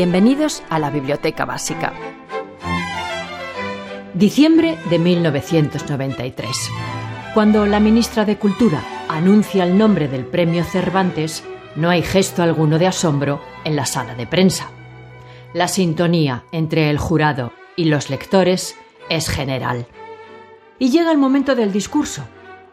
Bienvenidos a la Biblioteca Básica. Diciembre de 1993. Cuando la ministra de Cultura anuncia el nombre del premio Cervantes, no hay gesto alguno de asombro en la sala de prensa. La sintonía entre el jurado y los lectores es general. Y llega el momento del discurso.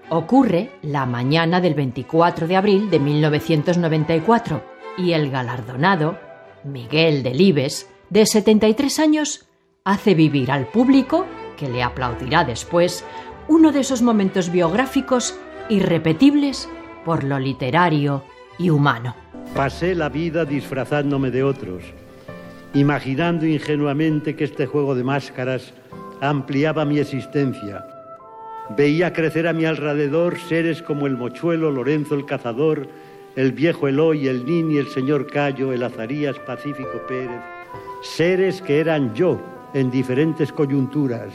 Ocurre la mañana del 24 de abril de 1994 y el galardonado, Miguel Delibes, de 73 años, hace vivir al público, que le aplaudirá después, uno de esos momentos biográficos irrepetibles por lo literario y humano. Pasé la vida disfrazándome de otros, imaginando ingenuamente que este juego de máscaras ampliaba mi existencia Veía crecer a mi alrededor seres como el mochuelo, Lorenzo el cazador, el viejo Eloy, el Nini, el señor Cayo, el Azarías Pacífico Pérez. Seres que eran yo en diferentes coyunturas.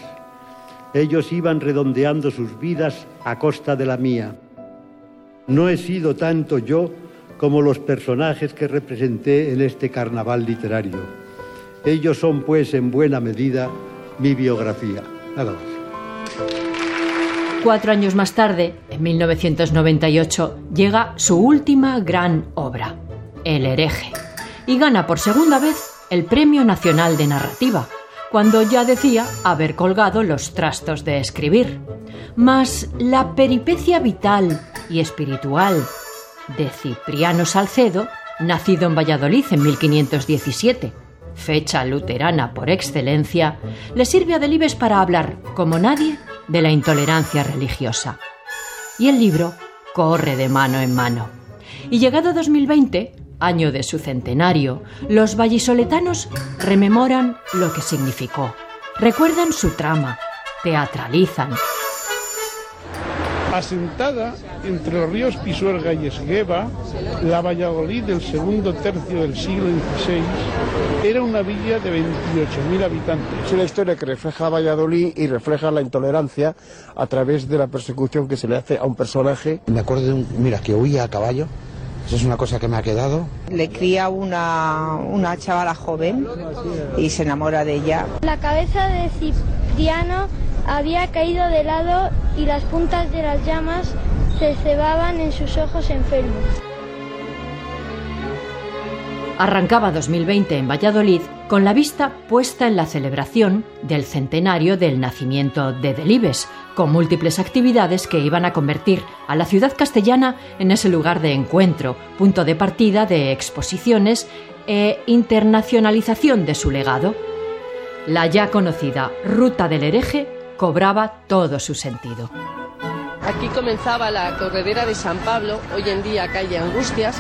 Ellos iban redondeando sus vidas a costa de la mía. No he sido tanto yo como los personajes que representé en este carnaval literario. Ellos son, pues, en buena medida mi biografía. Nada más. Cuatro años más tarde, en 1998, llega su última gran obra, El hereje, y gana por segunda vez el Premio Nacional de Narrativa, cuando ya decía haber colgado los trastos de escribir. Mas la peripecia vital y espiritual de Cipriano Salcedo, nacido en Valladolid en 1517, fecha luterana por excelencia, le sirve a Delibes para hablar, como nadie, de la intolerancia religiosa. Y el libro corre de mano en mano. Y llegado 2020, año de su centenario, los vallisoletanos rememoran lo que significó, recuerdan su trama, teatralizan, Asentada entre los ríos Pisuerga y Esgueva, la Valladolid del segundo tercio del siglo XVI era una villa de 28.000 habitantes. Es una historia que refleja a Valladolid y refleja la intolerancia a través de la persecución que se le hace a un personaje. Me acuerdo de un, mira, que huía a caballo. Eso es una cosa que me ha quedado. Le cría una, una chavala joven y se enamora de ella. La cabeza de Cipriano había caído de lado y las puntas de las llamas se cebaban en sus ojos enfermos. Arrancaba 2020 en Valladolid con la vista puesta en la celebración del centenario del nacimiento de Delibes, con múltiples actividades que iban a convertir a la ciudad castellana en ese lugar de encuentro, punto de partida de exposiciones e internacionalización de su legado. La ya conocida Ruta del Hereje cobraba todo su sentido. Aquí comenzaba la corredera de San Pablo, hoy en día calle Angustias,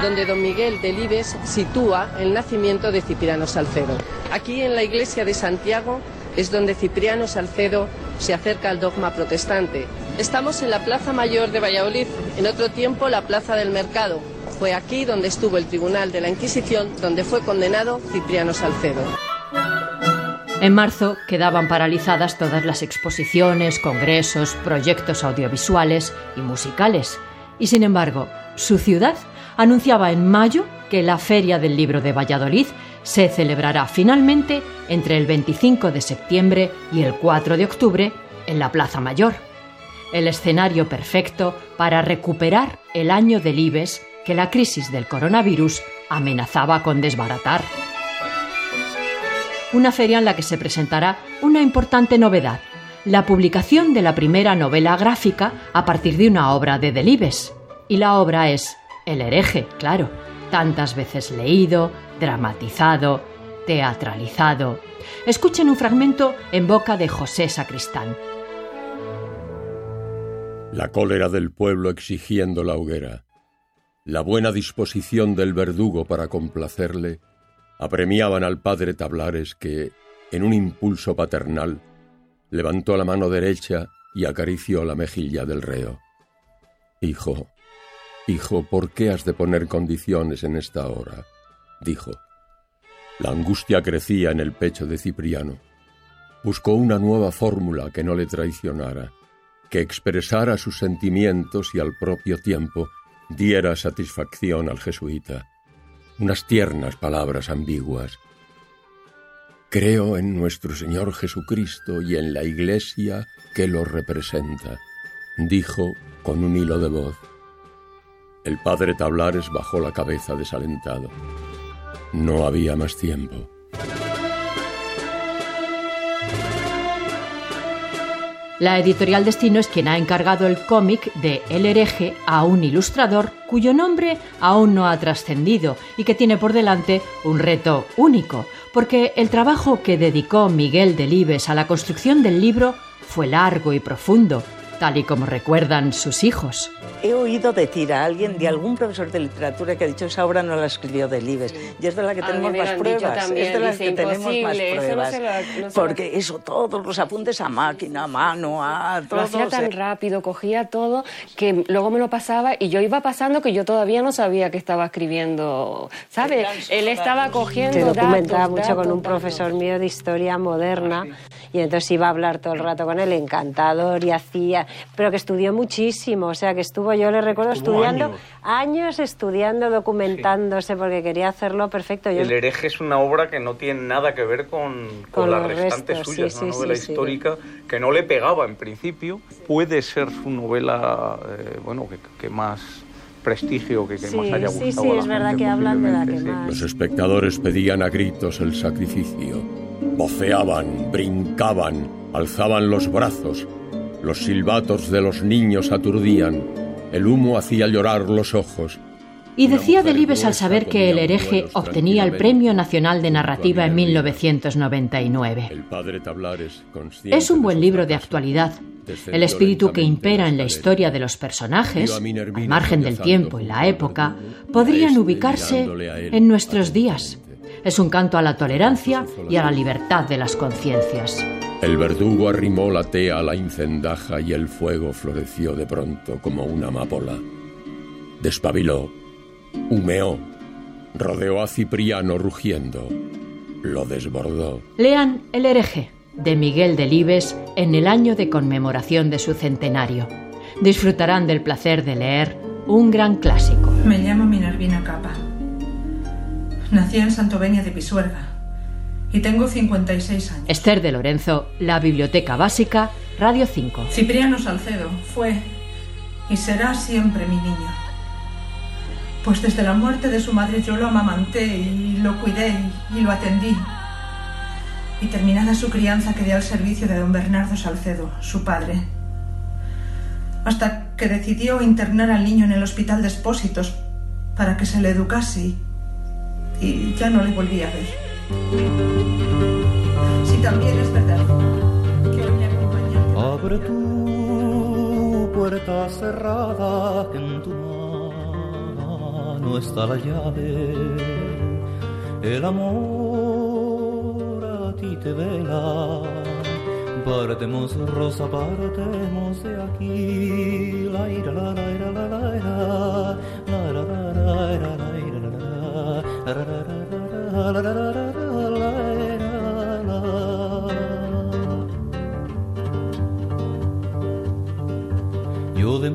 donde don Miguel Delibes sitúa el nacimiento de Cipriano Salcedo. Aquí en la iglesia de Santiago es donde Cipriano Salcedo se acerca al dogma protestante. Estamos en la Plaza Mayor de Valladolid, en otro tiempo la Plaza del Mercado. Fue aquí donde estuvo el Tribunal de la Inquisición, donde fue condenado Cipriano Salcedo. En marzo quedaban paralizadas todas las exposiciones, congresos, proyectos audiovisuales y musicales. Y sin embargo, su ciudad anunciaba en mayo que la Feria del Libro de Valladolid se celebrará finalmente entre el 25 de septiembre y el 4 de octubre en la Plaza Mayor. El escenario perfecto para recuperar el año del IBES que la crisis del coronavirus amenazaba con desbaratar una feria en la que se presentará una importante novedad, la publicación de la primera novela gráfica a partir de una obra de Delibes. Y la obra es El hereje, claro, tantas veces leído, dramatizado, teatralizado. Escuchen un fragmento en boca de José Sacristán. La cólera del pueblo exigiendo la hoguera, la buena disposición del verdugo para complacerle, apremiaban al padre Tablares que, en un impulso paternal, levantó la mano derecha y acarició la mejilla del reo. Hijo, hijo, ¿por qué has de poner condiciones en esta hora? dijo. La angustia crecía en el pecho de Cipriano. Buscó una nueva fórmula que no le traicionara, que expresara sus sentimientos y al propio tiempo diera satisfacción al jesuita. Unas tiernas palabras ambiguas. Creo en nuestro Señor Jesucristo y en la Iglesia que lo representa, dijo con un hilo de voz. El padre Tablares bajó la cabeza desalentado. No había más tiempo. La editorial Destino es quien ha encargado el cómic de El hereje a un ilustrador cuyo nombre aún no ha trascendido y que tiene por delante un reto único, porque el trabajo que dedicó Miguel Delibes a la construcción del libro fue largo y profundo, tal y como recuerdan sus hijos he oído decir a alguien, de algún profesor de literatura, que ha dicho esa obra no la escribió Delibes. Y es de la que tenemos más pruebas. es de la que tenemos más pruebas. porque eso, todos los apuntes a máquina, a mano, a todo. Lo hacía tan rápido, cogía todo, que luego me lo pasaba y yo iba pasando que yo todavía no sabía que estaba escribiendo. ¿Sabes? Él estaba cogiendo. Se documentaba mucho con un profesor mío de historia moderna y entonces iba a hablar todo el rato con él, encantador y hacía. Pero que estudió muchísimo, o sea, que estuvo yo le recuerdo estudiando, años. estudiando, documentándose, porque quería hacerlo perfecto. El hereje es una obra que no tiene nada que ver con, con, las restantes suyas, una novela histórica que no le pegaba en principio. Puede ser su novela, eh, bueno, que, más prestigio que, que más haya gustado. Sí, sí, es verdad que hablan de la que más. Los espectadores pedían a gritos el sacrificio. Voceaban, brincaban, alzaban los brazos. Los silbatos de los niños aturdían. El humo hacía llorar los ojos. Y decía Delibes al saber que el hereje obtenía el Premio Nacional de Narrativa en 1999. Es un buen libro de actualidad. El espíritu que impera en la historia de los personajes, al margen del tiempo y la época, podrían ubicarse en nuestros días. Es un canto a la tolerancia y a la libertad de las conciencias. El verdugo arrimó la tea a la incendaja y el fuego floreció de pronto como una amapola. Despabiló, humeó, rodeó a Cipriano rugiendo, lo desbordó. Lean El hereje de Miguel Delibes en el año de conmemoración de su centenario. Disfrutarán del placer de leer un gran clásico. Me llamo Minervina Capa. Nací en Santovenia de Pisuerga, y tengo 56 años. Esther de Lorenzo, La Biblioteca Básica, Radio 5. Cipriano Salcedo fue y será siempre mi niño. Pues desde la muerte de su madre yo lo amamanté y lo cuidé y lo atendí. Y terminada su crianza quedé al servicio de don Bernardo Salcedo, su padre. Hasta que decidió internar al niño en el hospital de expósitos para que se le educase y ya no le volví a ver. Abre tu puerta cerrada, en tu mano está la llave. El amor a ti te vela. Partemos rosa, partemos de aquí. La ira, la la ira, la la ira, la la la la la la la yo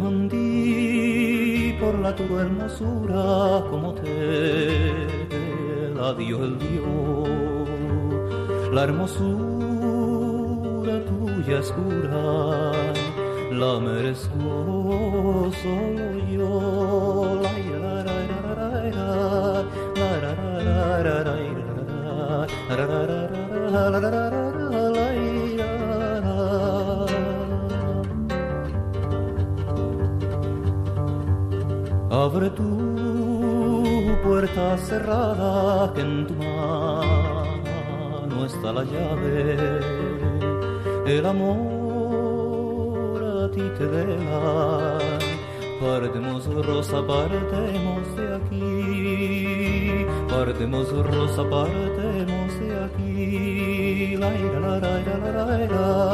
demandí por la tu hermosura como te la dio el Dios, la hermosura tuya escura la merezco solo yo. tu puerta cerrada, que en tu mano está la llave. El amor a ti te deja. Partemos rosa, partemos de aquí. Partemos rosa, partemos de aquí. La ira, la, la, la, la, la.